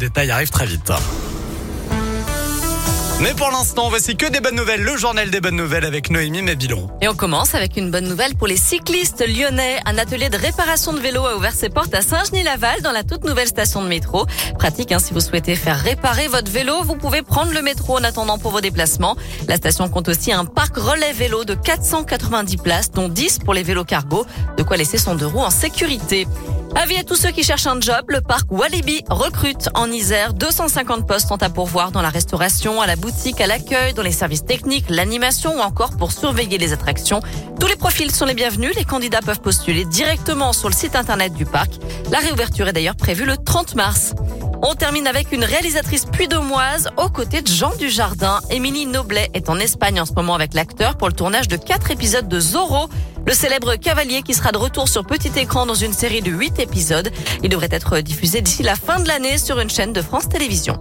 Détail arrive très vite. Mais pour l'instant, voici que des bonnes nouvelles, le journal des bonnes nouvelles avec Noémie Mabilon. Et on commence avec une bonne nouvelle pour les cyclistes lyonnais. Un atelier de réparation de vélos a ouvert ses portes à Saint-Genis-Laval dans la toute nouvelle station de métro. Pratique, hein, si vous souhaitez faire réparer votre vélo, vous pouvez prendre le métro en attendant pour vos déplacements. La station compte aussi un parc relais vélo de 490 places, dont 10 pour les vélos cargo. De quoi laisser son deux roues en sécurité. Avis à tous ceux qui cherchent un job, le parc Walibi recrute en Isère 250 postes sont à pourvoir dans la restauration, à la boutique, à l'accueil, dans les services techniques, l'animation ou encore pour surveiller les attractions. Tous les profils sont les bienvenus. Les candidats peuvent postuler directement sur le site internet du parc. La réouverture est d'ailleurs prévue le 30 mars. On termine avec une réalisatrice puy-domoise aux côtés de Jean Dujardin. Émilie Noblet est en Espagne en ce moment avec l'acteur pour le tournage de quatre épisodes de Zorro, le célèbre cavalier qui sera de retour sur petit écran dans une série de huit épisodes. Il devrait être diffusé d'ici la fin de l'année sur une chaîne de France Télévisions.